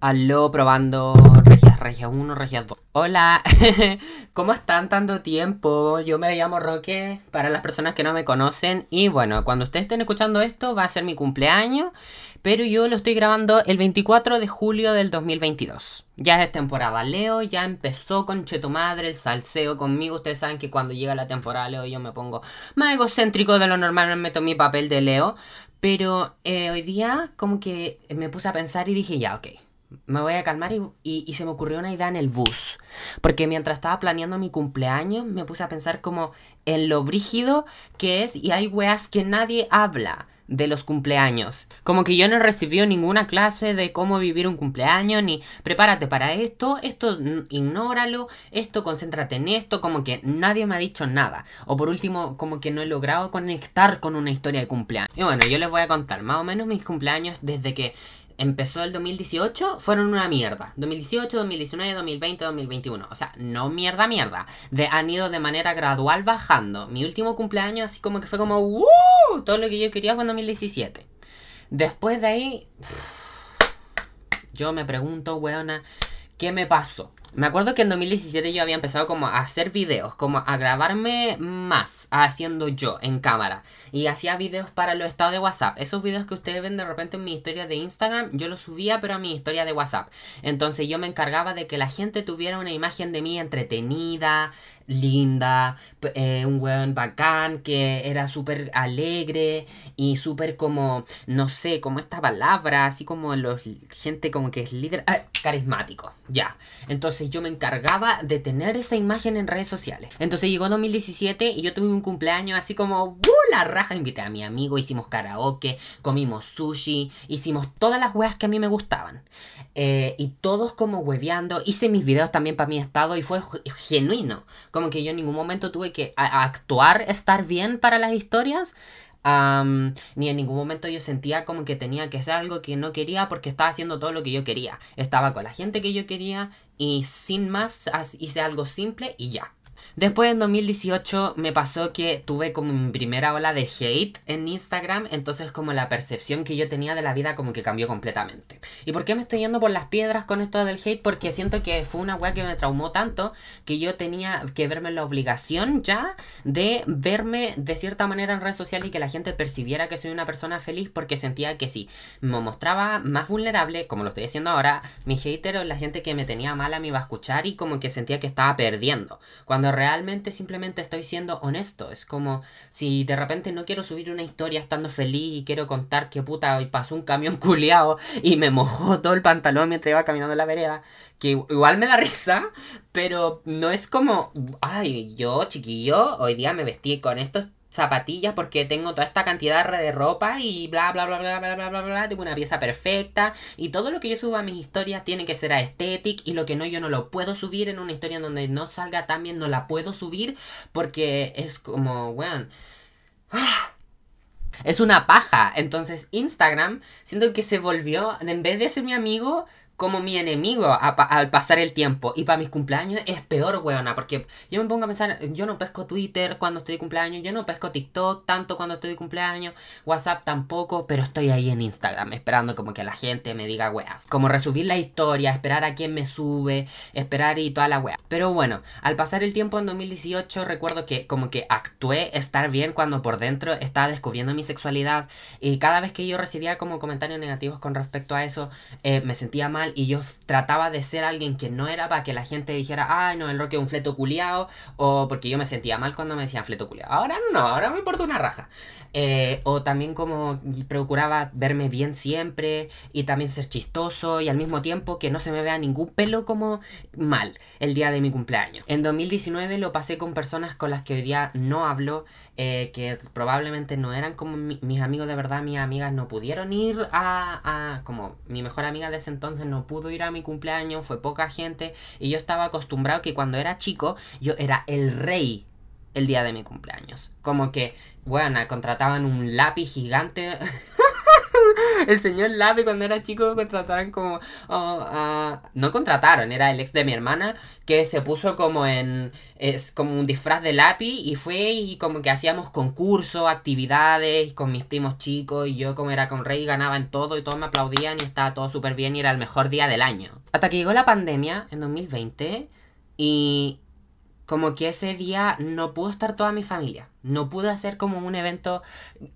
Aló, probando Regias, Regias 1, Regias 2. Hola, ¿cómo están tanto tiempo? Yo me llamo Roque, para las personas que no me conocen. Y bueno, cuando ustedes estén escuchando esto, va a ser mi cumpleaños. Pero yo lo estoy grabando el 24 de julio del 2022. Ya es temporada Leo, ya empezó con Cheto Madre, el salseo conmigo. Ustedes saben que cuando llega la temporada Leo yo me pongo más egocéntrico de lo normal, me meto mi papel de Leo. Pero eh, hoy día como que me puse a pensar y dije, ya, ok me voy a calmar y, se me ocurrió una idea en el bus. Porque mientras estaba planeando mi cumpleaños, me puse a pensar como en lo brígido que es y hay weas que nadie habla de los cumpleaños. Como que yo no recibí ninguna clase de cómo vivir un cumpleaños, ni prepárate para esto, esto ignóralo, esto concéntrate en esto, como que nadie me ha dicho nada. O por último, como que no he logrado conectar con una historia de cumpleaños. Y bueno, yo les voy a contar más o menos mis cumpleaños desde que empezó el 2018 fueron una mierda. 2018, 2019, 2020, 2021. O sea, no mierda, mierda. Han ido de manera gradual bajando. Mi último cumpleaños así como que fue como. Todo lo que yo quería fue en 2017. Después de ahí... Yo me pregunto, weona, ¿qué me pasó? Me acuerdo que en 2017 yo había empezado como a hacer videos, como a grabarme más haciendo yo en cámara. Y hacía videos para los estados de WhatsApp. Esos videos que ustedes ven de repente en mi historia de Instagram, yo los subía pero a mi historia de WhatsApp. Entonces yo me encargaba de que la gente tuviera una imagen de mí entretenida, linda, eh, un weón bacán que era súper alegre y súper como, no sé, como esta palabra, así como los gente como que es líder, ah, carismático, ya. Entonces yo me encargaba de tener esa imagen en redes sociales. Entonces llegó 2017 y yo tuve un cumpleaños así como. La raja, invité a mi amigo, hicimos karaoke, comimos sushi, hicimos todas las weas que a mí me gustaban. Eh, y todos como hueveando, hice mis videos también para mi estado y fue genuino como que yo en ningún momento tuve que actuar, estar bien para las historias. ni en ningún momento yo sentía como que tenía que hacer algo que no quería porque estaba haciendo todo lo que yo quería. Estaba con la gente que yo quería y sin más hice algo simple y ya. Después en 2018 me pasó que tuve como mi primera ola de hate en Instagram, entonces como la percepción que yo tenía de la vida como que cambió completamente. ¿Y por qué me estoy yendo por las piedras con esto del hate? Porque siento que fue una weá que me traumó tanto que yo tenía que verme la obligación ya de verme de cierta manera en redes sociales y que la gente percibiera que soy una persona feliz porque sentía que si me mostraba más vulnerable, como lo estoy haciendo ahora, mi hater o la gente que me tenía mala me iba a escuchar y como que sentía que estaba perdiendo. Cuando realmente simplemente estoy siendo honesto. Es como si de repente no quiero subir una historia estando feliz y quiero contar que puta pasó un camión culeado y me mojó todo el pantalón mientras iba caminando en la vereda. Que igual me da risa, pero no es como, ay, yo chiquillo, hoy día me vestí con estos zapatillas porque tengo toda esta cantidad de ropa y bla bla bla bla bla bla bla bla tengo una pieza perfecta y todo lo que yo subo a mis historias tiene que ser aesthetic y lo que no yo no lo puedo subir en una historia donde no salga tan bien no la puedo subir porque es como weón es una paja. Entonces Instagram siento que se volvió en vez de ser mi amigo como mi enemigo al pasar el tiempo. Y para mis cumpleaños es peor, weona. Porque yo me pongo a pensar, yo no pesco Twitter cuando estoy de cumpleaños, yo no pesco TikTok tanto cuando estoy de cumpleaños, WhatsApp tampoco, pero estoy ahí en Instagram esperando como que la gente me diga weas. Como resubir la historia, esperar a quien me sube, esperar y toda la wea. Pero bueno, al pasar el tiempo en 2018 recuerdo que como que actué estar bien cuando por dentro estaba descubriendo mi sexualidad. Y cada vez que yo recibía como comentarios negativos con respecto a eso, eh, me sentía mal y yo trataba de ser alguien que no era para que la gente dijera, ay, no, el rock es un fleto culiao, o porque yo me sentía mal cuando me decían fleto culiao. Ahora no, ahora me importa una raja. Eh, o también como procuraba verme bien siempre y también ser chistoso y al mismo tiempo que no se me vea ningún pelo como mal el día de mi cumpleaños. En 2019 lo pasé con personas con las que hoy día no hablo, eh, que probablemente no eran como mis amigos de verdad, mis amigas no pudieron ir a, a, como mi mejor amiga de ese entonces no pudo ir a mi cumpleaños, fue poca gente y yo estaba acostumbrado que cuando era chico yo era el rey el día de mi cumpleaños. Como que, bueno, contrataban un lápiz gigante. el señor Lapi cuando era chico contrataron como... oh, no contrataron, era el ex de mi hermana que se puso como en... Es como un disfraz de Lapi y fue y como que hacíamos concursos, actividades con mis primos chicos y yo como era con Rey ganaba en todo y todos me aplaudían y estaba todo súper bien y era el mejor día del año. Hasta que llegó la pandemia en 2020 y como que ese día no pudo estar toda mi familia. No pude hacer como un evento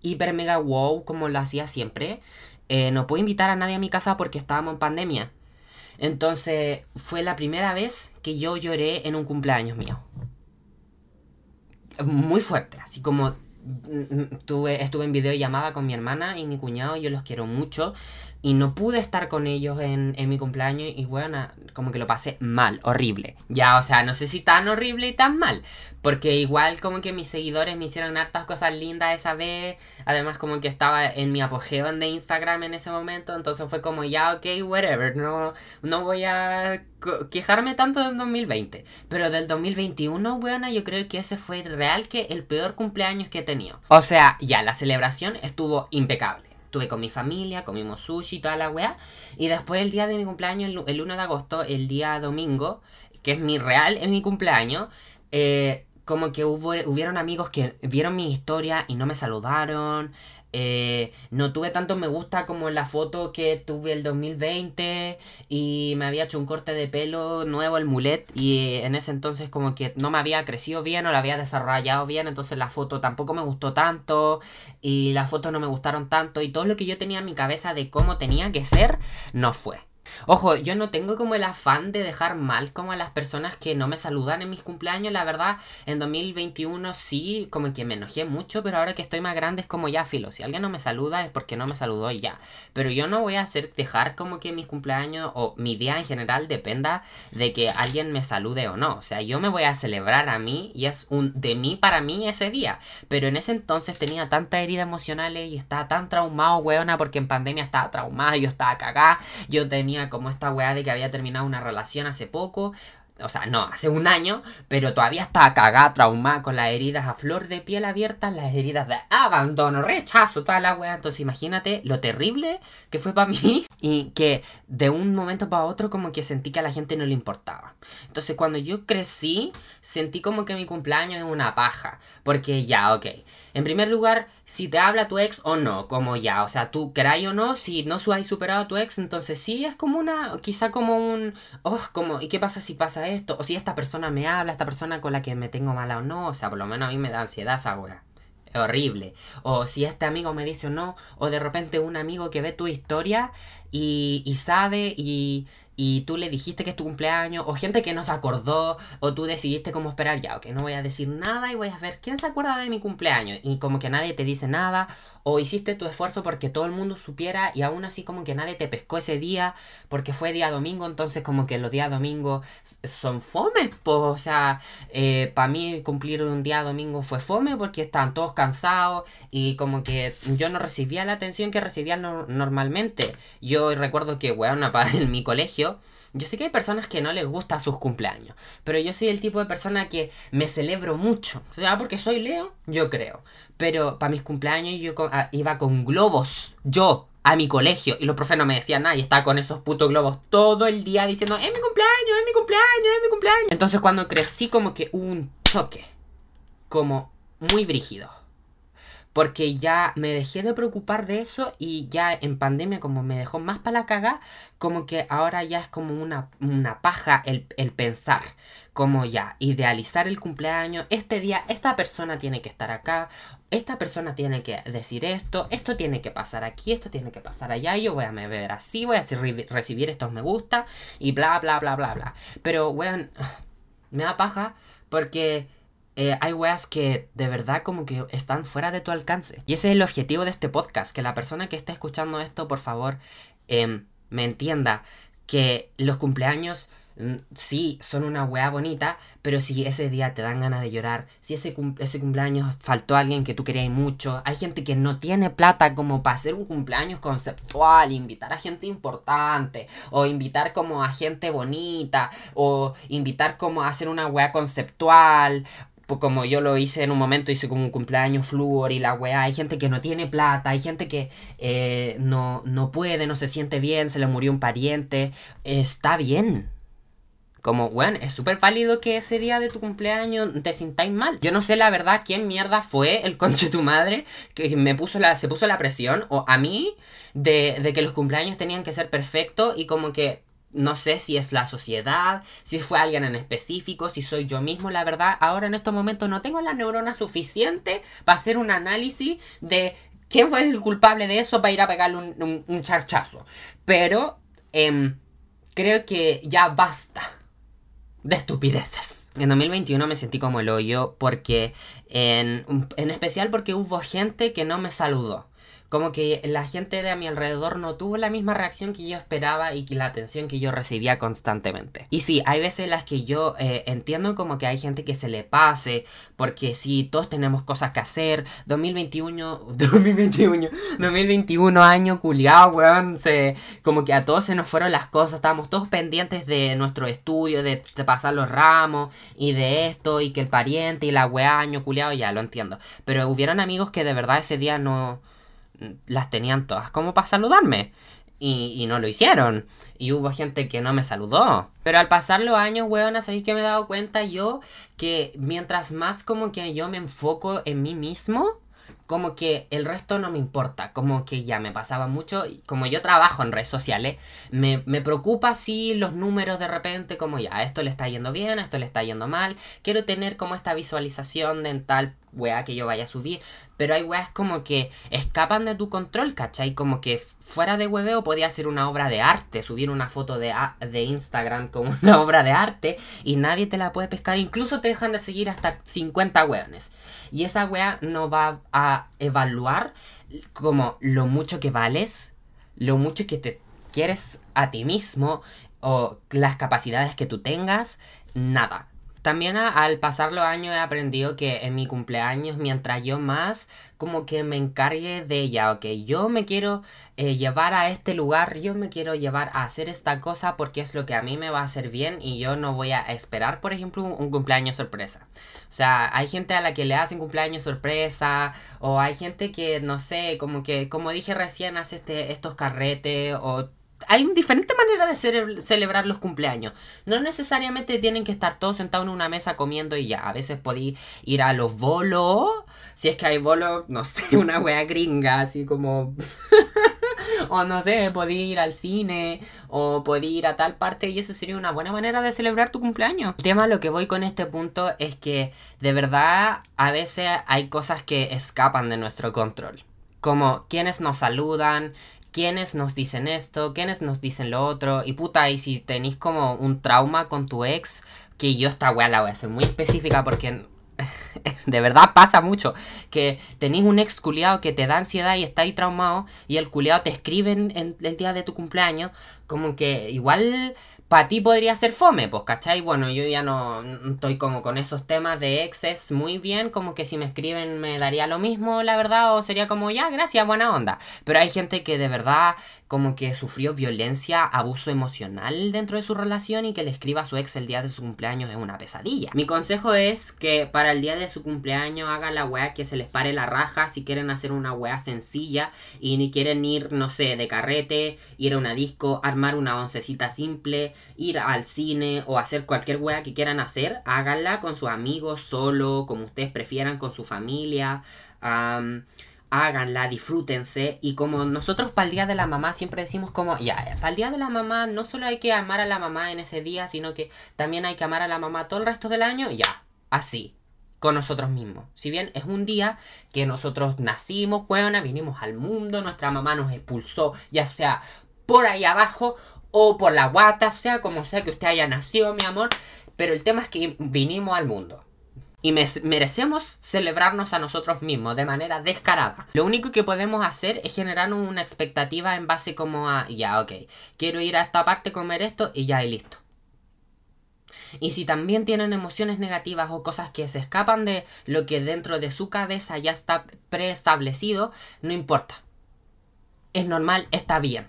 hiper mega wow como lo hacía siempre. Eh, no pude invitar a nadie a mi casa porque estábamos en pandemia. Entonces fue la primera vez que yo lloré en un cumpleaños mío. Muy fuerte, así como tuve, estuve en videollamada con mi hermana y mi cuñado, yo los quiero mucho, y no pude estar con ellos en, en mi cumpleaños y bueno, como que lo pasé mal, horrible. Ya, o sea, no sé si tan horrible y tan mal, porque igual como que mis seguidores me hicieron hartas cosas lindas esa vez, además como que estaba en mi apogeo de Instagram en ese momento, entonces fue como ya, ok, whatever, no, no voy a quejarme tanto del 2020, pero del 2021, weona, yo creo que ese fue real que el peor cumpleaños que he tenido. O sea, ya, la celebración estuvo impecable estuve con mi familia, comimos sushi toda la weá. Y después el día de mi cumpleaños, el 1 de agosto, el día domingo, que es mi real, es mi cumpleaños, eh, como que hubo, hubieron amigos que vieron mi historia y no me saludaron. Eh, no tuve tanto me gusta como en la foto que tuve el 2020 y me había hecho un corte de pelo nuevo, el mulet, y en ese entonces como que no me había crecido bien o la había desarrollado bien, entonces la foto tampoco me gustó tanto y las fotos no me gustaron tanto y todo lo que yo tenía en mi cabeza de cómo tenía que ser no fue. Ojo, yo no tengo como el afán de dejar mal como a las personas que no me saludan en mis cumpleaños. La verdad, en 2021 sí, como que me enojé mucho, pero ahora que estoy más grande es como ya filo. Si alguien no me saluda es porque no me saludó y ya. Pero yo no voy a hacer dejar como que mis cumpleaños o mi día en general dependa de que alguien me salude o no. O sea, yo me voy a celebrar a mí y es un de mí para mí ese día. Pero en ese entonces tenía tantas heridas emocionales y estaba tan traumado, weona, porque en pandemia estaba traumada, yo estaba cagada, yo tenía como esta weá de que había terminado una relación hace poco. O sea, no, hace un año, pero todavía estaba cagada, traumada, con las heridas a flor de piel abiertas, las heridas de abandono, rechazo, toda la weá. Entonces imagínate lo terrible que fue para mí y que de un momento para otro como que sentí que a la gente no le importaba. Entonces cuando yo crecí, sentí como que mi cumpleaños es una paja, porque ya, ok. En primer lugar, si te habla tu ex o no, como ya, o sea, tú queráis o no, si no has superado a tu ex, entonces sí es como una, quizá como un, oh, como, ¿y qué pasa si pasa esto? O si esta persona me habla, esta persona con la que me tengo mala o no, o sea, por lo menos a mí me da ansiedad esa wea. Es horrible. O si este amigo me dice o no, o de repente un amigo que ve tu historia y, y sabe y, y tú le dijiste que es tu cumpleaños, o gente que no se acordó, o tú decidiste cómo esperar, ya, ok, no voy a decir nada y voy a ver quién se acuerda de mi cumpleaños, y como que nadie te dice nada, o hiciste tu esfuerzo porque todo el mundo supiera y aún así como que nadie te pescó ese día porque fue día domingo, entonces como que los días domingo son fome, pues, o sea, eh, para mí cumplir un día domingo fue fome porque estaban todos cansados y como que yo no recibía la atención que recibía normalmente. Yo recuerdo que, bueno, en mi colegio, yo sé que hay personas que no les gusta sus cumpleaños, pero yo soy el tipo de persona que me celebro mucho. O sea, porque soy Leo, yo creo. Pero para mis cumpleaños yo ah, iba con globos. Yo, a mi colegio. Y los profes no me decían nada. Y estaba con esos putos globos todo el día diciendo, es mi cumpleaños, es mi cumpleaños, es mi cumpleaños. Entonces cuando crecí como que hubo un choque. Como muy brígido porque ya me dejé de preocupar de eso y ya en pandemia como me dejó más para la caga, como que ahora ya es como una, una paja el, el, pensar, como ya idealizar el cumpleaños, este día esta persona tiene que estar acá, esta persona tiene que decir esto, esto tiene que pasar aquí, esto tiene que pasar allá, yo voy a me ver así, voy a recibir estos me gusta y bla bla bla bla bla. Pero weón, me da paja porque eh, hay weas que de verdad como que están fuera de tu alcance. Y ese es el objetivo de este podcast, que la persona que esté escuchando esto, por favor, em, me entienda que los cumpleaños mm, sí son una wea bonita, pero si ese día te dan ganas de llorar, si ese, ese cumpleaños faltó alguien que tú querías mucho, hay gente que no tiene plata como para hacer un cumpleaños conceptual, invitar a gente importante, o invitar como a gente bonita, o invitar como a hacer una wea conceptual, pues como yo lo hice en un momento, hice como un cumpleaños flúor y la weá. Hay gente que no tiene plata, hay gente que eh, no, no puede, no se siente bien, se le murió un pariente. Está bien. Como, bueno, es súper válido que ese día de tu cumpleaños te sintáis mal. Yo no sé la verdad quién mierda fue el conche tu madre que me puso la, se puso la presión, o a mí, de, de que los cumpleaños tenían que ser perfectos y como que no sé si es la sociedad, si fue alguien en específico, si soy yo mismo, la verdad, ahora en estos momentos no tengo la neurona suficiente para hacer un análisis de quién fue el culpable de eso para ir a pegarle un, charchazo. Pero em, creo que ya basta de estupideces. En 2021 me sentí como el hoyo porque, en, en especial porque hubo gente que no me saludó como que la gente de a mi alrededor no tuvo la misma reacción que yo esperaba y que la atención que yo recibía constantemente. Y sí, hay veces las que yo eh, entiendo como que hay gente que se le pase, porque sí, todos tenemos cosas que hacer. 2021, 2021, 2021 año culiado, weón, se, como que a todos se nos fueron las cosas, estábamos todos pendientes de nuestro estudio, de, pasar los ramos y de esto y que el pariente y la weá año culiado, ya lo entiendo. Pero hubieron amigos que de verdad ese día no las tenían todas como para saludarme. Y, no lo hicieron. Y hubo gente que no me saludó. Pero al pasar los años, weón, ¿sabéis que me he dado cuenta yo? Que mientras más como que yo me enfoco en mí mismo, como que el resto no me importa, como que ya me pasaba mucho, como yo trabajo en redes sociales, me, preocupa si los números de repente, como ya, esto le está yendo bien, esto le está yendo mal, quiero tener como esta visualización de tal weá que yo vaya a subir, pero hay weas como que escapan de tu control, ¿cachai? Como que fuera de hueveo podía ser una obra de arte, subir una foto de, de Instagram como una obra de arte y nadie te la puede pescar, incluso te dejan de seguir hasta 50 weones. Y esa wea no va a evaluar como lo mucho que vales, lo mucho que te quieres a ti mismo o las capacidades que tú tengas, nada también al pasar los años he aprendido que en mi cumpleaños, mientras yo más como que me encargue de ella, ok, yo me quiero eh, llevar a este lugar, yo me quiero llevar a hacer esta cosa porque es lo que a mí me va a hacer bien y yo no voy a esperar, por ejemplo, un, cumpleaños sorpresa. O sea, hay gente a la que le hacen cumpleaños sorpresa o hay gente que, no sé, como que, como dije recién, hace este, estos carretes o hay diferentes maneras de celebrar los cumpleaños. No necesariamente tienen que estar todos sentados en una mesa comiendo y ya. A veces podéis ir a los bolos. Si es que hay bolos, no sé, una wea gringa, así como. o no sé, podéis ir al cine. O podéis ir a tal parte. Y eso sería una buena manera de celebrar tu cumpleaños. El tema, lo que voy con este punto es que de verdad a veces hay cosas que escapan de nuestro control como quienes nos saludan, quiénes nos dicen esto, quiénes nos dicen lo otro. Y puta, y si tenéis como un trauma con tu ex, que yo esta weá la voy a hacer muy específica porque de verdad pasa mucho. Que tenéis un ex culiado que te da ansiedad y está ahí traumado y el culiado te escribe en el día de tu cumpleaños. Como que igual para ti podría ser fome, pues, ¿cachai? Bueno, yo ya no estoy como con esos temas de exes muy bien, como que si me escriben me daría lo mismo, la verdad, o sería como, ya, gracias, buena onda. Pero hay gente que de verdad como que sufrió violencia, abuso emocional dentro de su relación y que le escriba a su ex el día de su cumpleaños es una pesadilla. Mi consejo es que para el día de su cumpleaños hagan la weá que se les pare la raja si quieren hacer una weá sencilla y ni quieren ir, no sé, de carrete, ir a una disco, armar una oncecita simple, ir al cine o hacer cualquier weá que quieran hacer, háganla con sus amigos, solo, como ustedes prefieran, con su familia háganla, disfrútense. Y como nosotros para el Día de la Mamá siempre decimos como, ya, para el Día de la Mamá no solo hay que amar a la mamá en ese día, sino que también hay que amar a la mamá todo el resto del año, ya, así, con nosotros mismos. Si bien es un día que nosotros nacimos, buena, vinimos al mundo, nuestra mamá nos expulsó, ya sea por ahí abajo o por la guata, sea como sea que usted haya nacido, mi amor. Pero el tema es que vinimos al mundo y merecemos celebrarnos a nosotros mismos de manera descarada. Lo único que podemos hacer es generar una expectativa en base como a, ya, ok, quiero ir a esta parte, comer esto y ya, y listo. Y si también tienen emociones negativas o cosas que se escapan de lo que dentro de su cabeza ya está preestablecido, no importa. Es normal, está bien.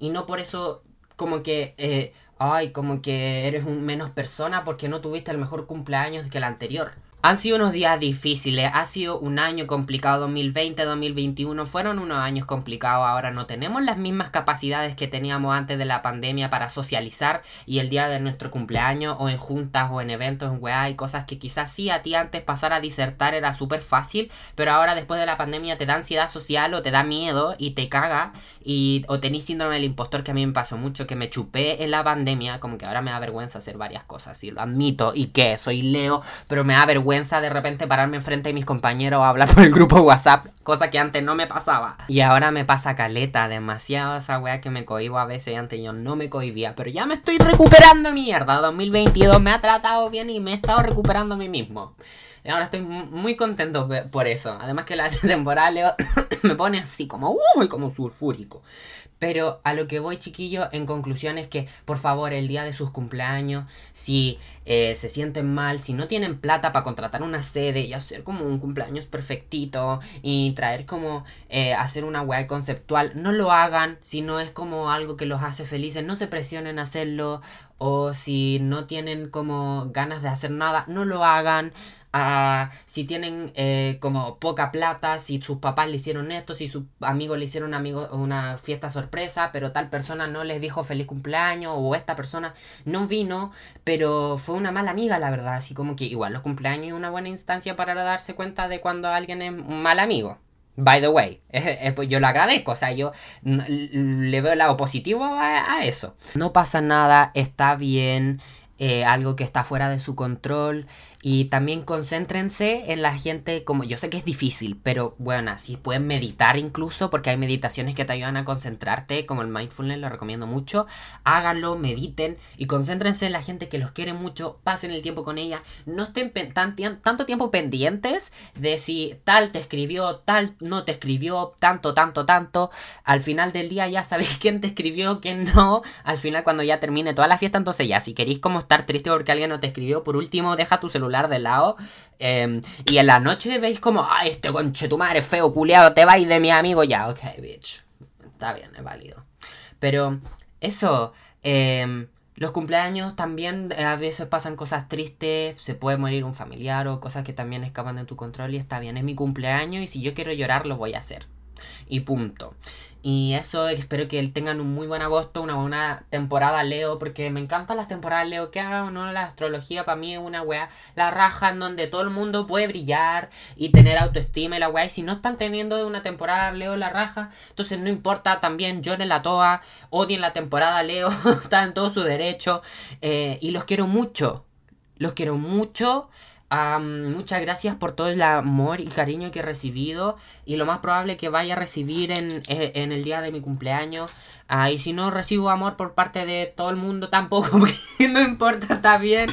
Y no por eso como que, eh, ay, como que eres un menos persona porque no tuviste el mejor cumpleaños que el anterior. Han sido unos días difíciles, ha sido un año complicado, 2020, 2021, fueron unos años complicados, ahora no tenemos las mismas capacidades que teníamos antes de la pandemia para socializar y el día de nuestro cumpleaños o en juntas o en eventos, en weá cosas que quizás sí a ti antes pasar a disertar era súper fácil, pero ahora después de la pandemia te da ansiedad social o te da miedo y te caga y o tenés síndrome del impostor que a mí me pasó mucho, que me chupé en la pandemia, como que ahora me da vergüenza hacer varias cosas, y lo admito, y que soy Leo, pero me da vergüenza de repente pararme enfrente de mis compañeros a hablar por el grupo WhatsApp, cosa que antes no me pasaba. Y ahora me pasa caleta, demasiado esa weá que me cohibo a veces, antes yo no me cohibía, pero ya me estoy recuperando mierda. 2022 me ha tratado bien y me he estado recuperando a mí mismo. Y ahora estoy muy contento por eso. Además que la temporada me pone así como, uy, como sulfúrico. Pero a lo que voy, chiquillo, en conclusión es que, por favor, el día de sus cumpleaños, si eh, se sienten mal, si no tienen plata para contratar una sede y hacer como un cumpleaños perfectito y traer como eh, hacer una web conceptual, no lo hagan si no es como algo que los hace felices, no se presionen a hacerlo o si no tienen como ganas de hacer nada, no lo hagan si tienen eh, como poca plata, si sus papás le hicieron esto, si sus amigos le hicieron amigo, una fiesta sorpresa, pero tal persona no les dijo feliz cumpleaños o esta persona no vino, pero fue una mala amiga, la verdad. Así como que igual los cumpleaños es una buena instancia para darse cuenta de cuando alguien es un mal amigo. By the way, pues yo lo agradezco, o sea, yo le veo el lado positivo a eso. No pasa nada, está bien. Eh, algo que está fuera de su control. Y también concéntrense en la gente como yo sé que es difícil pero bueno si pueden meditar incluso porque hay meditaciones que te ayudan a concentrarte como el mindfulness lo recomiendo mucho háganlo mediten y concéntrense en la gente que los quiere mucho pasen el tiempo con ella no estén tan, tanto tiempo pendientes de si tal te escribió tal no te escribió tanto tanto tanto al final del día ya sabéis quién te escribió quién no al final cuando ya termine toda la fiesta entonces ya si queréis como estar triste porque alguien no te escribió, por último, deja tu celular de lado. Em, y en la noche veis como, ay, este conche tu madre feo, culiado, te vais de mi amigo ya. Ok, bitch. Está bien, es válido. Pero eso, em, los cumpleaños también eh, a veces pasan cosas tristes, se puede morir un familiar o cosas que también escapan de tu control y está bien, es mi cumpleaños y si yo quiero llorar lo voy a hacer. Y punto. Y eso, espero que tengan un muy buen agosto, una buena temporada Leo, porque me encantan las temporadas Leo que hagan no la astrología para mí es una weá, la raja en donde todo el mundo puede brillar y tener autoestima y la weá, y si no están teniendo una temporada Leo la raja, entonces no importa, también lloren la toa, odien la temporada Leo, están en todo su derecho, eh, y los quiero mucho, los quiero mucho muchas gracias por todo el amor y cariño que he recibido y lo más probable que vaya a recibir en, eh, el día de mi cumpleaños. Ah, y si no recibo amor por parte de todo el mundo tampoco, porque no importa, está bien.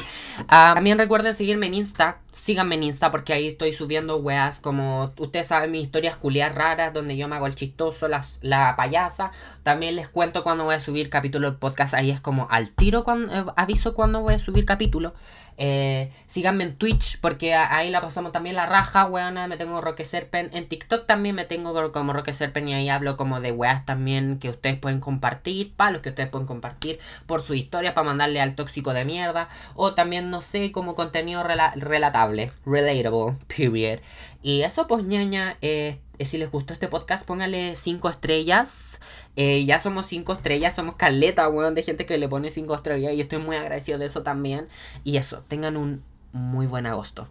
también recuerden seguirme en Insta, síganme en Insta porque ahí estoy subiendo weas como ustedes saben mis historias culiadas raras donde yo me hago el chistoso, la, la payasa. También les cuento cuando voy a subir capítulo del podcast, ahí es como al tiro cuando, eh, aviso cuando voy a subir capítulo. Eh, síganme en Twitch porque ahí la pasamos también la raja, weona. Me tengo Roque Serpen. En TikTok también me tengo como Roque Serpen y ahí hablo como de weas también que ustedes pueden compartir, palos que ustedes pueden compartir por su historia para mandarle al tóxico de mierda. O también, no sé, como contenido relatable, relatable, period. Y eso, pues, ñaña, eh, si les gustó este podcast, póngale 5 estrellas. Eh, ya somos 5 estrellas, somos caleta, weón, de gente que le pone 5 estrellas. Y estoy muy agradecido de eso también. Y eso, tengan un muy buen agosto.